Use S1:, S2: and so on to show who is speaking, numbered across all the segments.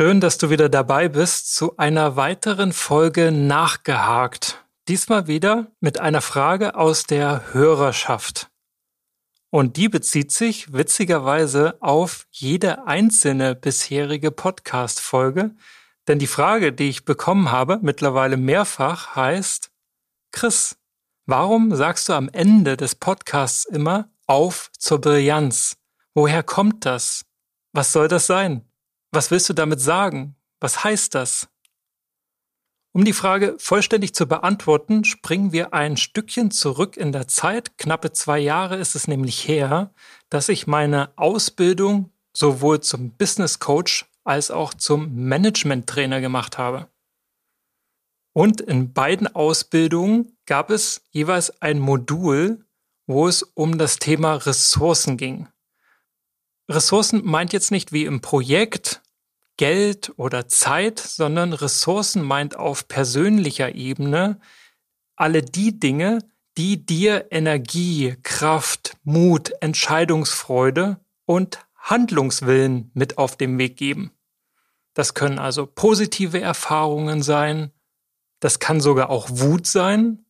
S1: Schön, dass du wieder dabei bist zu einer weiteren Folge Nachgehakt. Diesmal wieder mit einer Frage aus der Hörerschaft. Und die bezieht sich witzigerweise auf jede einzelne bisherige Podcast-Folge. Denn die Frage, die ich bekommen habe, mittlerweile mehrfach, heißt, Chris, warum sagst du am Ende des Podcasts immer auf zur Brillanz? Woher kommt das? Was soll das sein? Was willst du damit sagen? Was heißt das? Um die Frage vollständig zu beantworten, springen wir ein Stückchen zurück in der Zeit. Knappe zwei Jahre ist es nämlich her, dass ich meine Ausbildung sowohl zum Business Coach als auch zum Management Trainer gemacht habe. Und in beiden Ausbildungen gab es jeweils ein Modul, wo es um das Thema Ressourcen ging. Ressourcen meint jetzt nicht wie im Projekt Geld oder Zeit, sondern Ressourcen meint auf persönlicher Ebene alle die Dinge, die dir Energie, Kraft, Mut, Entscheidungsfreude und Handlungswillen mit auf den Weg geben. Das können also positive Erfahrungen sein, das kann sogar auch Wut sein,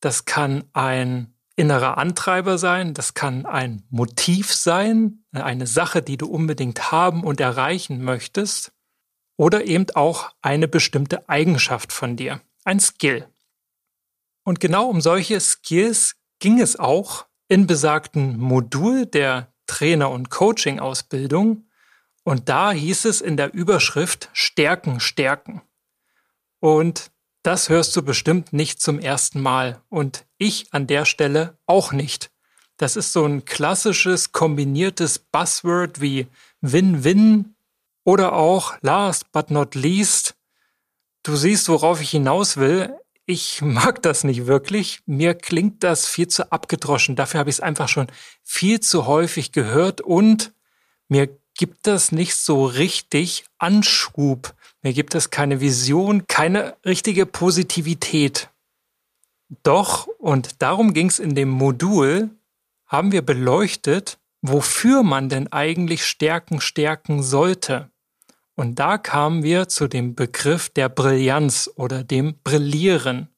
S1: das kann ein innerer Antreiber sein, das kann ein Motiv sein, eine Sache, die du unbedingt haben und erreichen möchtest oder eben auch eine bestimmte Eigenschaft von dir, ein Skill. Und genau um solche Skills ging es auch in besagten Modul der Trainer- und Coaching-Ausbildung. Und da hieß es in der Überschrift Stärken, Stärken. Und das hörst du bestimmt nicht zum ersten Mal. Und ich an der Stelle auch nicht. Das ist so ein klassisches kombiniertes Buzzword wie Win-Win oder auch, last but not least, du siehst, worauf ich hinaus will. Ich mag das nicht wirklich. Mir klingt das viel zu abgedroschen. Dafür habe ich es einfach schon viel zu häufig gehört und mir gibt das nicht so richtig Anschub. Mir gibt es keine Vision, keine richtige Positivität. Doch, und darum ging es in dem Modul, haben wir beleuchtet, wofür man denn eigentlich Stärken stärken sollte. Und da kamen wir zu dem Begriff der Brillanz oder dem Brillieren.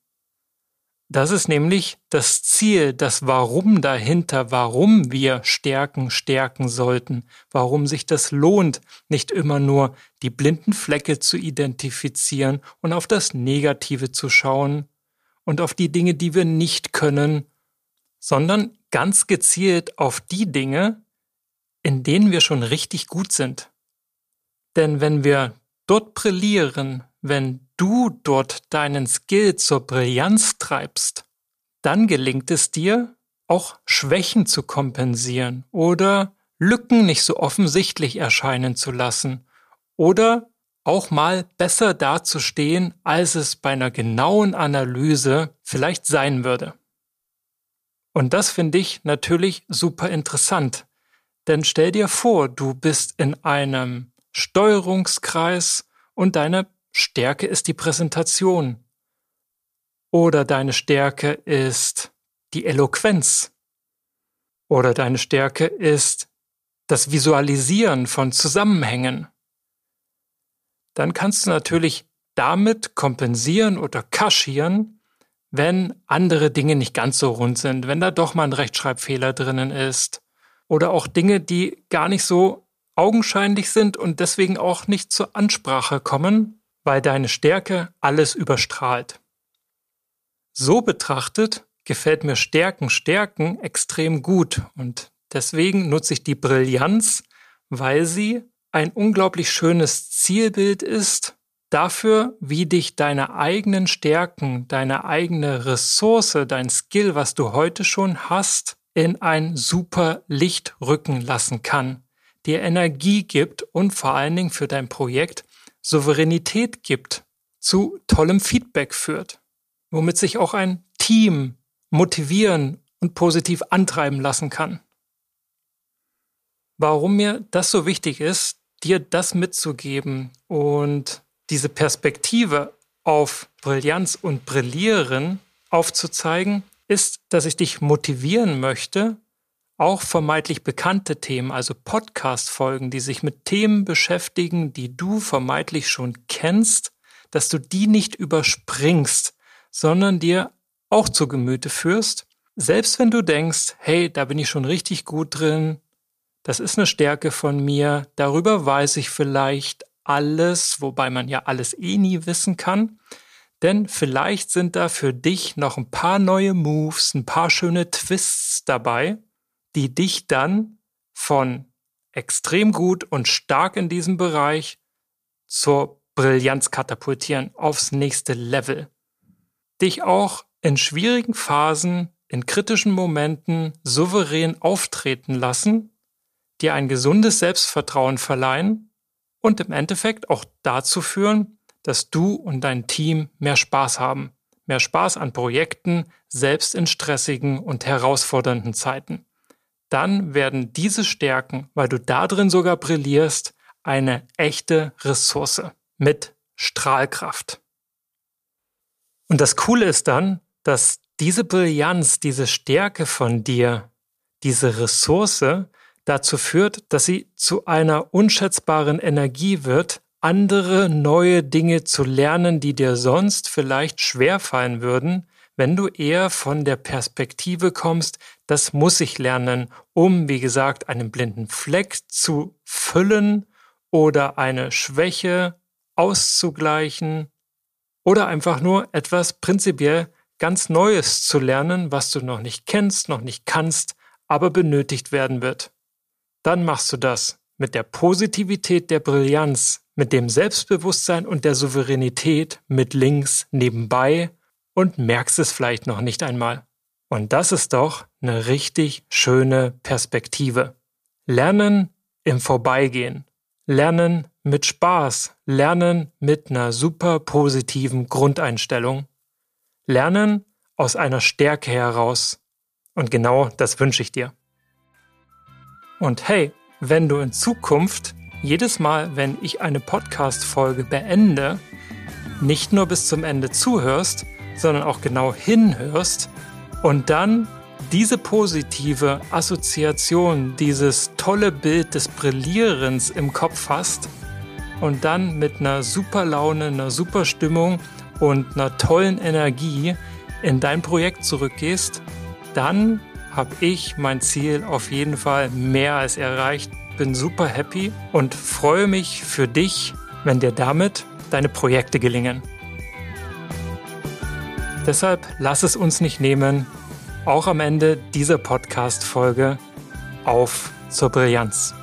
S1: Das ist nämlich das Ziel, das Warum dahinter, warum wir Stärken stärken sollten, warum sich das lohnt, nicht immer nur die blinden Flecke zu identifizieren und auf das Negative zu schauen und auf die Dinge, die wir nicht können, sondern ganz gezielt auf die Dinge, in denen wir schon richtig gut sind. Denn wenn wir dort brillieren, wenn du dort deinen Skill zur Brillanz treibst, dann gelingt es dir, auch Schwächen zu kompensieren oder Lücken nicht so offensichtlich erscheinen zu lassen oder auch mal besser dazustehen, als es bei einer genauen Analyse vielleicht sein würde. Und das finde ich natürlich super interessant. Denn stell dir vor, du bist in einem Steuerungskreis und deine Stärke ist die Präsentation. Oder deine Stärke ist die Eloquenz. Oder deine Stärke ist das Visualisieren von Zusammenhängen. Dann kannst du natürlich damit kompensieren oder kaschieren, wenn andere Dinge nicht ganz so rund sind, wenn da doch mal ein Rechtschreibfehler drinnen ist oder auch Dinge, die gar nicht so augenscheinlich sind und deswegen auch nicht zur Ansprache kommen, weil deine Stärke alles überstrahlt. So betrachtet gefällt mir Stärken, Stärken extrem gut und deswegen nutze ich die Brillanz, weil sie ein unglaublich schönes Zielbild ist dafür, wie dich deine eigenen Stärken, deine eigene Ressource, dein Skill, was du heute schon hast, in ein super Licht rücken lassen kann dir Energie gibt und vor allen Dingen für dein Projekt Souveränität gibt, zu tollem Feedback führt, womit sich auch ein Team motivieren und positiv antreiben lassen kann. Warum mir das so wichtig ist, dir das mitzugeben und diese Perspektive auf Brillanz und Brillieren aufzuzeigen, ist, dass ich dich motivieren möchte, auch vermeintlich bekannte Themen, also Podcast-Folgen, die sich mit Themen beschäftigen, die du vermeintlich schon kennst, dass du die nicht überspringst, sondern dir auch zu Gemüte führst, selbst wenn du denkst, hey, da bin ich schon richtig gut drin, das ist eine Stärke von mir, darüber weiß ich vielleicht alles, wobei man ja alles eh nie wissen kann, denn vielleicht sind da für dich noch ein paar neue Moves, ein paar schöne Twists dabei, die dich dann von extrem gut und stark in diesem Bereich zur Brillanz katapultieren, aufs nächste Level. Dich auch in schwierigen Phasen, in kritischen Momenten souverän auftreten lassen, dir ein gesundes Selbstvertrauen verleihen und im Endeffekt auch dazu führen, dass du und dein Team mehr Spaß haben. Mehr Spaß an Projekten, selbst in stressigen und herausfordernden Zeiten dann werden diese Stärken, weil du da drin sogar brillierst, eine echte Ressource mit Strahlkraft. Und das Coole ist dann, dass diese Brillanz, diese Stärke von dir, diese Ressource dazu führt, dass sie zu einer unschätzbaren Energie wird, andere neue Dinge zu lernen, die dir sonst vielleicht schwerfallen würden, wenn du eher von der Perspektive kommst, das muss ich lernen, um, wie gesagt, einen blinden Fleck zu füllen oder eine Schwäche auszugleichen oder einfach nur etwas prinzipiell ganz Neues zu lernen, was du noch nicht kennst, noch nicht kannst, aber benötigt werden wird. Dann machst du das mit der Positivität der Brillanz, mit dem Selbstbewusstsein und der Souveränität mit links nebenbei und merkst es vielleicht noch nicht einmal. Und das ist doch eine richtig schöne Perspektive. Lernen im Vorbeigehen. Lernen mit Spaß. Lernen mit einer super positiven Grundeinstellung. Lernen aus einer Stärke heraus. Und genau das wünsche ich dir. Und hey, wenn du in Zukunft jedes Mal, wenn ich eine Podcast-Folge beende, nicht nur bis zum Ende zuhörst, sondern auch genau hinhörst und dann diese positive Assoziation, dieses tolle Bild des Brillierens im Kopf hast und dann mit einer super Laune, einer super Stimmung und einer tollen Energie in dein Projekt zurückgehst, dann habe ich mein Ziel auf jeden Fall mehr als erreicht. Bin super happy und freue mich für dich, wenn dir damit deine Projekte gelingen. Deshalb lass es uns nicht nehmen, auch am Ende dieser Podcast-Folge auf zur Brillanz.